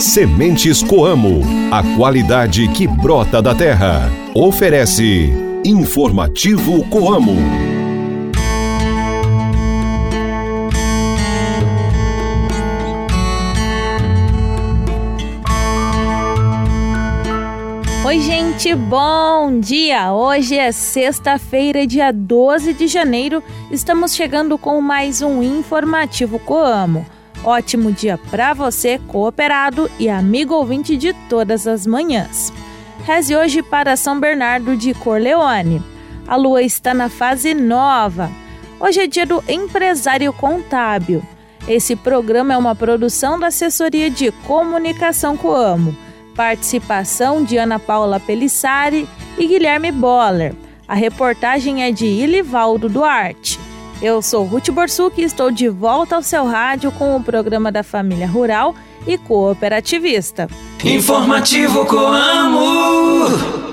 Sementes Coamo, a qualidade que brota da terra. Oferece Informativo Coamo. Oi, gente, bom dia! Hoje é sexta-feira, dia 12 de janeiro. Estamos chegando com mais um informativo Coamo. Ótimo dia para você, cooperado e amigo ouvinte de todas as manhãs. Reze hoje para São Bernardo de Corleone. A lua está na fase nova. Hoje é dia do empresário contábil. Esse programa é uma produção da Assessoria de Comunicação Coamo. Participação de Ana Paula Pelissari e Guilherme Boller. A reportagem é de Ilivaldo Duarte. Eu sou Ruth Borsuk e estou de volta ao seu rádio com o programa da Família Rural e Cooperativista. Informativo Coamo!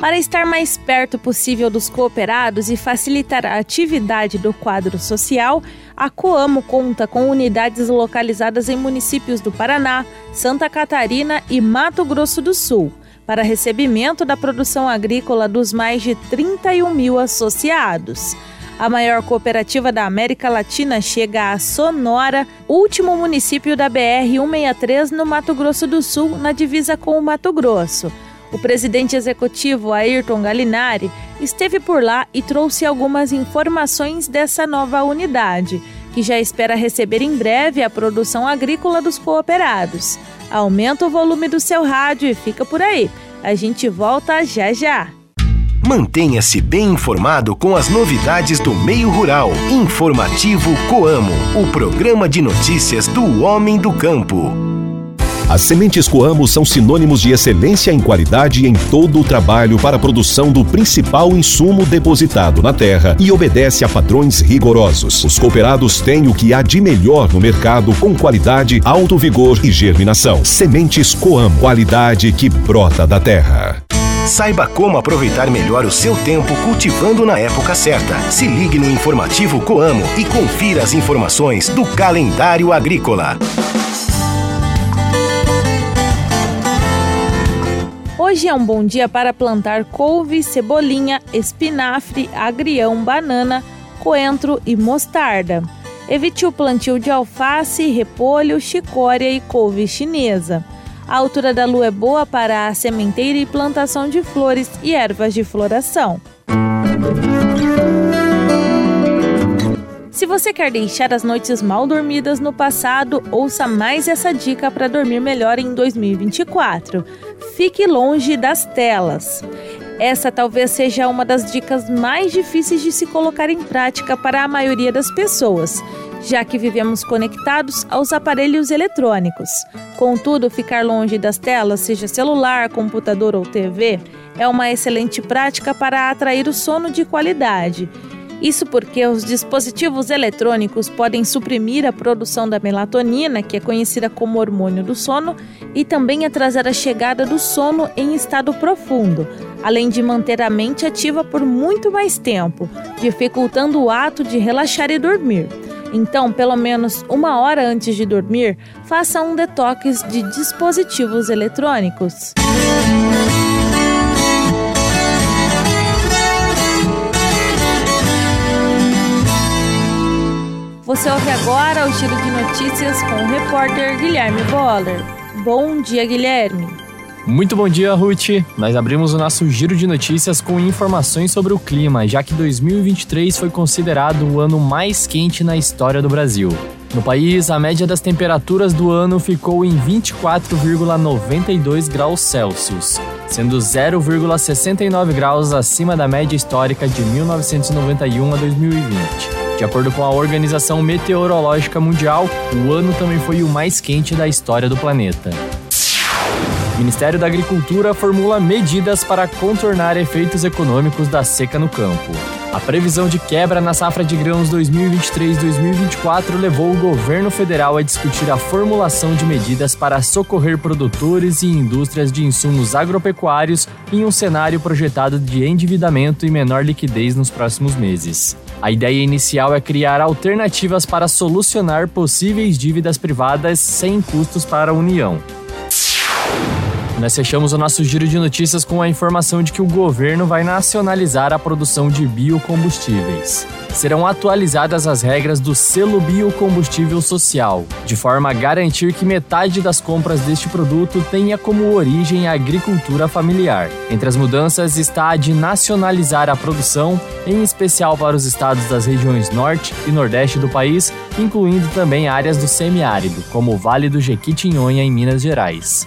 Para estar mais perto possível dos cooperados e facilitar a atividade do quadro social, a Coamo conta com unidades localizadas em municípios do Paraná, Santa Catarina e Mato Grosso do Sul para recebimento da produção agrícola dos mais de 31 mil associados. A maior cooperativa da América Latina chega a Sonora, último município da BR-163 no Mato Grosso do Sul, na divisa com o Mato Grosso. O presidente executivo Ayrton Galinari esteve por lá e trouxe algumas informações dessa nova unidade, que já espera receber em breve a produção agrícola dos cooperados. Aumenta o volume do seu rádio e fica por aí. A gente volta já já. Mantenha-se bem informado com as novidades do meio rural. Informativo Coamo, o programa de notícias do homem do campo. As sementes Coamo são sinônimos de excelência em qualidade em todo o trabalho para a produção do principal insumo depositado na terra e obedece a padrões rigorosos. Os cooperados têm o que há de melhor no mercado com qualidade, alto vigor e germinação. Sementes Coamo, qualidade que brota da terra. Saiba como aproveitar melhor o seu tempo cultivando na época certa. Se ligue no informativo Coamo e confira as informações do calendário agrícola. Hoje é um bom dia para plantar couve, cebolinha, espinafre, agrião, banana, coentro e mostarda. Evite o plantio de alface, repolho, chicória e couve chinesa. A altura da lua é boa para a sementeira e plantação de flores e ervas de floração. Se você quer deixar as noites mal dormidas no passado, ouça mais essa dica para dormir melhor em 2024. Fique longe das telas. Essa talvez seja uma das dicas mais difíceis de se colocar em prática para a maioria das pessoas, já que vivemos conectados aos aparelhos eletrônicos. Contudo, ficar longe das telas, seja celular, computador ou TV, é uma excelente prática para atrair o sono de qualidade. Isso porque os dispositivos eletrônicos podem suprimir a produção da melatonina, que é conhecida como hormônio do sono, e também atrasar a chegada do sono em estado profundo, além de manter a mente ativa por muito mais tempo, dificultando o ato de relaxar e dormir. Então, pelo menos uma hora antes de dormir, faça um detox de dispositivos eletrônicos. Você ouve agora o Giro de Notícias com o repórter Guilherme Boller. Bom dia, Guilherme. Muito bom dia, Ruth. Nós abrimos o nosso giro de notícias com informações sobre o clima, já que 2023 foi considerado o ano mais quente na história do Brasil. No país, a média das temperaturas do ano ficou em 24,92 graus Celsius, sendo 0,69 graus acima da média histórica de 1991 a 2020. De acordo com a Organização Meteorológica Mundial, o ano também foi o mais quente da história do planeta. O Ministério da Agricultura formula medidas para contornar efeitos econômicos da seca no campo. A previsão de quebra na safra de grãos 2023-2024 levou o governo federal a discutir a formulação de medidas para socorrer produtores e indústrias de insumos agropecuários em um cenário projetado de endividamento e menor liquidez nos próximos meses. A ideia inicial é criar alternativas para solucionar possíveis dívidas privadas sem custos para a União. Nós fechamos o nosso giro de notícias com a informação de que o governo vai nacionalizar a produção de biocombustíveis. Serão atualizadas as regras do selo biocombustível social, de forma a garantir que metade das compras deste produto tenha como origem a agricultura familiar. Entre as mudanças está a de nacionalizar a produção, em especial para os estados das regiões norte e nordeste do país, incluindo também áreas do semiárido, como o Vale do Jequitinhonha em Minas Gerais.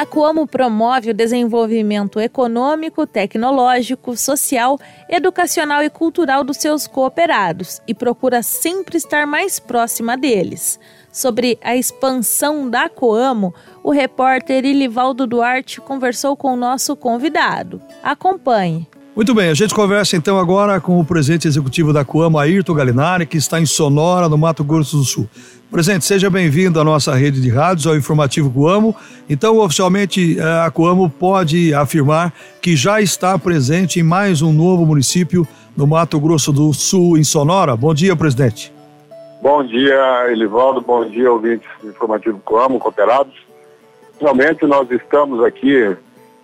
A Coamo promove o desenvolvimento econômico, tecnológico, social, educacional e cultural dos seus cooperados e procura sempre estar mais próxima deles sobre a expansão da Coamo, o repórter Ilivaldo Duarte conversou com o nosso convidado. Acompanhe. Muito bem, a gente conversa então agora com o presidente executivo da Coamo, Ayrton Galinari, que está em Sonora, no Mato Grosso do Sul. Presidente, seja bem-vindo à nossa rede de rádios, ao Informativo Coamo. Então, oficialmente, eh, a Coamo pode afirmar que já está presente em mais um novo município no Mato Grosso do Sul, em Sonora. Bom dia, presidente. Bom dia, Elivaldo. Bom dia, ouvintes do Informativo Coamo, cooperados. Finalmente, nós estamos aqui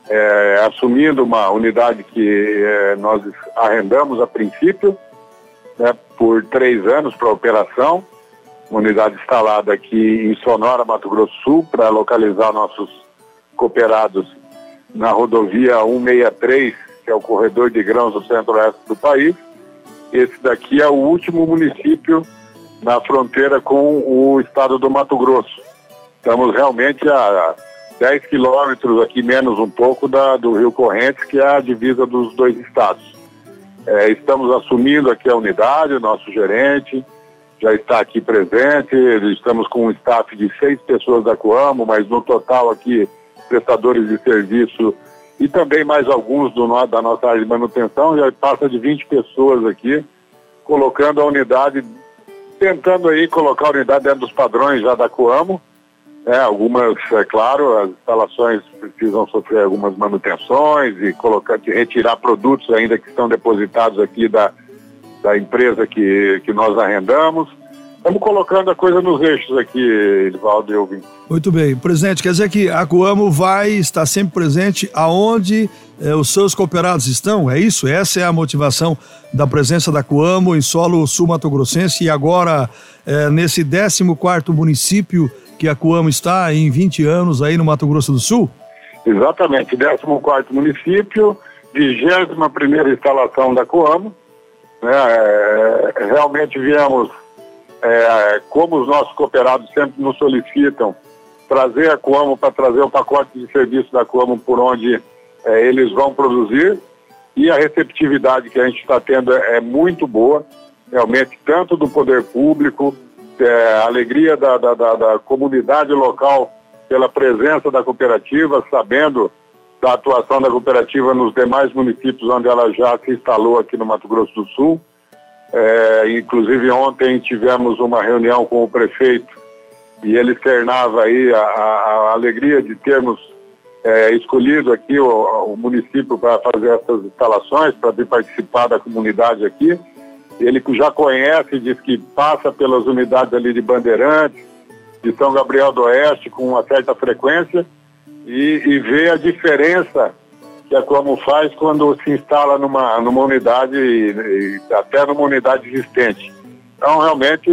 é, assumindo uma unidade que é, nós arrendamos a princípio, né, por três anos para operação. Uma unidade instalada aqui em Sonora, Mato Grosso Sul, para localizar nossos cooperados na rodovia 163, que é o corredor de grãos do centro-oeste do país. Esse daqui é o último município na fronteira com o estado do Mato Grosso. Estamos realmente a 10 quilômetros aqui, menos um pouco, da, do Rio Correntes, que é a divisa dos dois estados. É, estamos assumindo aqui a unidade, o nosso gerente já está aqui presente, estamos com um staff de seis pessoas da Coamo, mas no total aqui prestadores de serviço e também mais alguns do, da nossa área de manutenção, já passa de 20 pessoas aqui, colocando a unidade tentando aí colocar a unidade dentro dos padrões já da Coamo. É, algumas, é claro, as instalações precisam sofrer algumas manutenções e colocar, retirar produtos ainda que estão depositados aqui da, da empresa que, que nós arrendamos. Estamos colocando a coisa nos eixos aqui, Edvaldo e Elvin. Muito bem. Presidente, quer dizer que a Coamo vai estar sempre presente aonde eh, os seus cooperados estão? É isso? Essa é a motivação da presença da Coamo em solo sul-mato-grossense e agora eh, nesse 14º município que a Coamo está em 20 anos aí no Mato Grosso do Sul? Exatamente, 14º município, 21ª instalação da Coamo. Né? É, realmente viemos é, como os nossos cooperados sempre nos solicitam, trazer a Coamo para trazer o pacote de serviço da Coamo por onde é, eles vão produzir e a receptividade que a gente está tendo é, é, muito boa, realmente, tanto do poder público, é, a alegria da, da, da, da comunidade local pela presença da cooperativa, sabendo da atuação da cooperativa nos demais municípios onde ela já se instalou aqui no Mato Grosso do Sul. É, inclusive ontem tivemos uma reunião com o prefeito e ele externava aí a, a, a alegria de termos é, escolhido aqui o, o município para fazer essas instalações, para vir participar da comunidade aqui. Ele já conhece, diz que passa pelas unidades ali de Bandeirantes, de São Gabriel do Oeste com uma certa frequência e, e vê a diferença que a Como faz quando se instala numa, numa unidade, e, e até numa unidade existente. Então, realmente,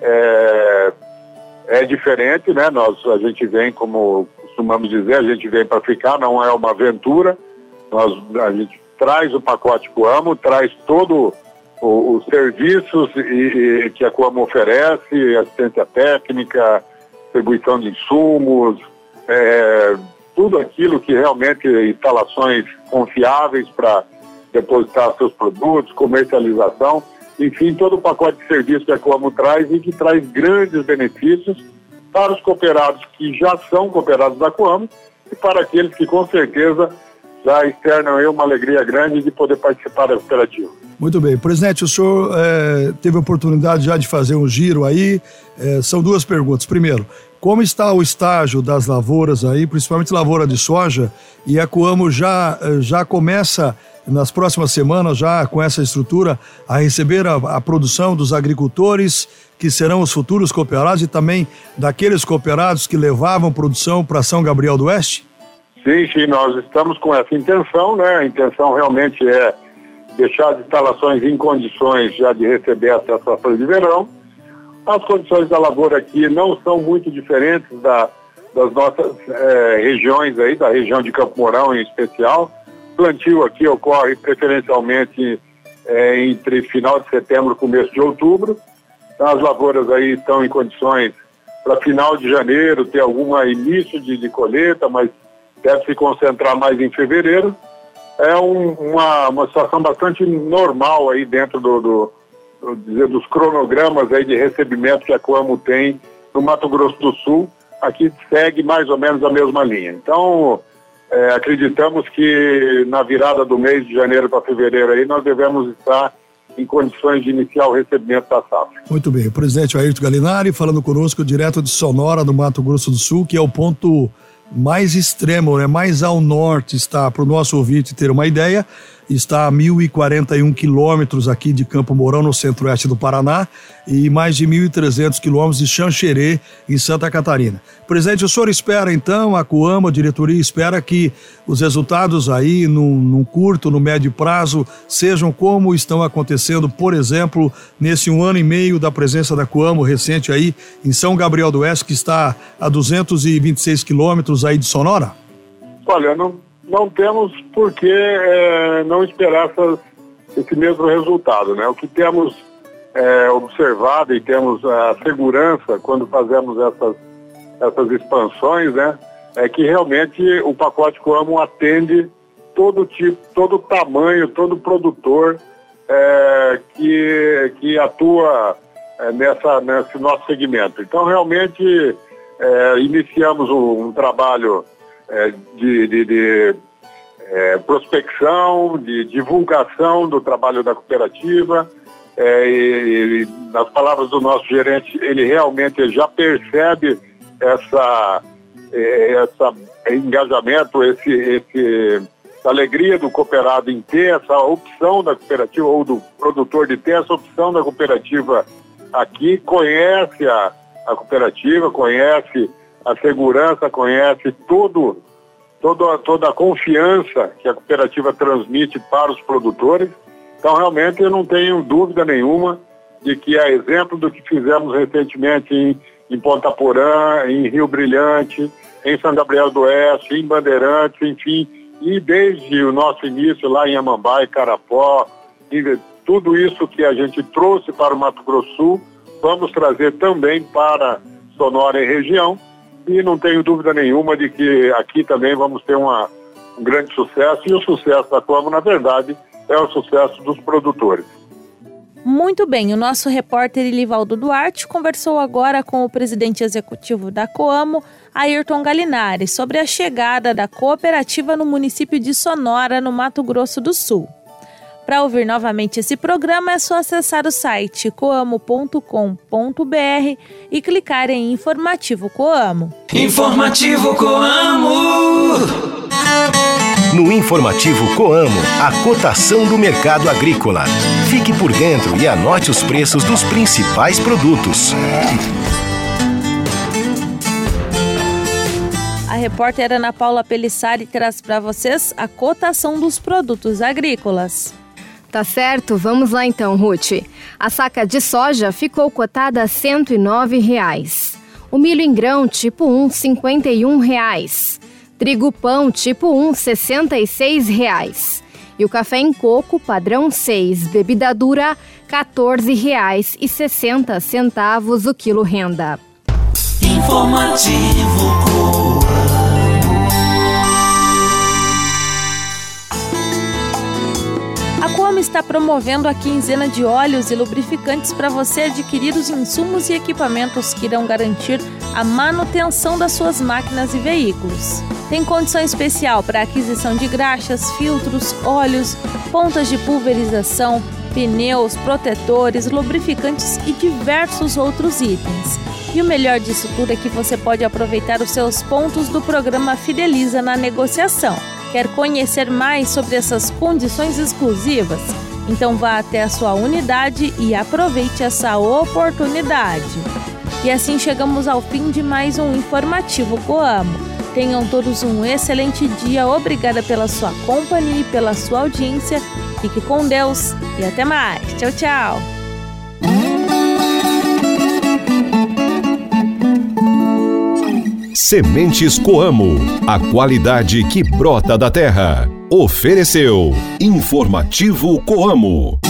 é, é diferente, né? Nós, a gente vem, como costumamos dizer, a gente vem para ficar, não é uma aventura. Nós, a gente traz o pacote Coamo, traz todo os serviços e, e, que a Coamo oferece, assistência técnica, distribuição de insumos, é, tudo aquilo que realmente instalações confiáveis para depositar seus produtos, comercialização, enfim, todo o pacote de serviços que a Coamo traz e que traz grandes benefícios para os cooperados que já são cooperados da Coamo e para aqueles que com certeza já externam eu uma alegria grande de poder participar da cooperativa. Muito bem. Presidente, o senhor é, teve a oportunidade já de fazer um giro aí. É, são duas perguntas. Primeiro, como está o estágio das lavouras aí, principalmente lavoura de soja? E a Coamo já, já começa nas próximas semanas, já com essa estrutura, a receber a, a produção dos agricultores que serão os futuros cooperados e também daqueles cooperados que levavam produção para São Gabriel do Oeste? Sim, sim, nós estamos com essa intenção, né? A intenção realmente é deixar as instalações em condições já de receber as safra de verão. As condições da lavoura aqui não são muito diferentes da, das nossas é, regiões aí, da região de Campo Mourão em especial. Plantio aqui ocorre preferencialmente é, entre final de setembro e começo de outubro. Então as lavouras aí estão em condições para final de janeiro ter algum início de, de colheita, mas deve se concentrar mais em fevereiro é um, uma, uma situação bastante normal aí dentro do, do, do dizer, dos cronogramas aí de recebimento que a Coamo tem no Mato Grosso do Sul. Aqui segue mais ou menos a mesma linha. Então, é, acreditamos que na virada do mês de janeiro para fevereiro aí nós devemos estar em condições de iniciar o recebimento da safra. Muito bem. O presidente Ayrton Galinari falando conosco direto de Sonora, no Mato Grosso do Sul, que é o ponto mais extremo, né, mais ao norte está, para o nosso ouvinte ter uma ideia, está a 1.041 quilômetros aqui de Campo Mourão, no centro-oeste do Paraná, e mais de 1.300 quilômetros de Xanxerê, em Santa Catarina. Presidente, o senhor espera então, a Coama, a diretoria, espera que os resultados aí, num, curto, no médio prazo, sejam como estão acontecendo, por exemplo, nesse um ano e meio da presença da Coamo recente aí em São Gabriel do Oeste, que está a 226 quilômetros aí de Sonora? Olha, não, não temos por que é, não esperar esse mesmo resultado. Né? O que temos é, observado e temos a segurança quando fazemos essas, essas expansões, né, é que realmente o pacote Coamo atende todo tipo, todo tamanho, todo produtor é, que, que atua é, nessa, nesse nosso segmento. Então, realmente, é, iniciamos um, um trabalho é, de, de, de é, prospecção, de divulgação do trabalho da cooperativa. É, e, e, nas palavras do nosso gerente, ele realmente já percebe essa, é, essa engajamento, esse, esse, essa alegria do cooperado em ter essa opção da cooperativa ou do produtor de ter essa opção da cooperativa aqui, conhece a, a cooperativa, conhece a segurança, conhece tudo, toda, a confiança que a cooperativa transmite para os produtores. Então, realmente, eu não tenho dúvida nenhuma de que, a exemplo do que fizemos recentemente em, em Ponta Porã, em Rio Brilhante, em São Gabriel do Oeste, em Bandeirantes, enfim, e desde o nosso início lá em Amambai, Carapó, tudo isso que a gente trouxe para o Mato Grosso Sul, vamos trazer também para Sonora e região, e não tenho dúvida nenhuma de que aqui também vamos ter uma, um grande sucesso e o sucesso da Coamo, na verdade, é o sucesso dos produtores. Muito bem, o nosso repórter Ilivaldo Duarte conversou agora com o presidente executivo da Coamo, Ayrton Galinari, sobre a chegada da cooperativa no município de Sonora, no Mato Grosso do Sul. Para ouvir novamente esse programa é só acessar o site coamo.com.br e clicar em Informativo Coamo. Informativo Coamo. No Informativo Coamo, a cotação do mercado agrícola. Fique por dentro e anote os preços dos principais produtos. A repórter Ana Paula Pelissari traz para vocês a cotação dos produtos agrícolas. Tá certo, vamos lá então, Ruth. A saca de soja ficou cotada a 109 reais. O milho em grão tipo 1, 51 reais. Trigo pão tipo 1, 66 reais. E o café em coco padrão 6, bebida dura, R$ 14,60 o quilo renda. Informativo está promovendo a quinzena de óleos e lubrificantes para você adquirir os insumos e equipamentos que irão garantir a manutenção das suas máquinas e veículos. Tem condição especial para aquisição de graxas, filtros, óleos, pontas de pulverização, pneus, protetores, lubrificantes e diversos outros itens. E o melhor disso tudo é que você pode aproveitar os seus pontos do programa Fideliza na negociação. Quer conhecer mais sobre essas condições exclusivas? Então vá até a sua unidade e aproveite essa oportunidade. E assim chegamos ao fim de mais um informativo Coamo. Tenham todos um excelente dia. Obrigada pela sua companhia e pela sua audiência. Fique com Deus e até mais. Tchau, tchau. Sementes Coamo, a qualidade que brota da terra. Ofereceu Informativo Coamo.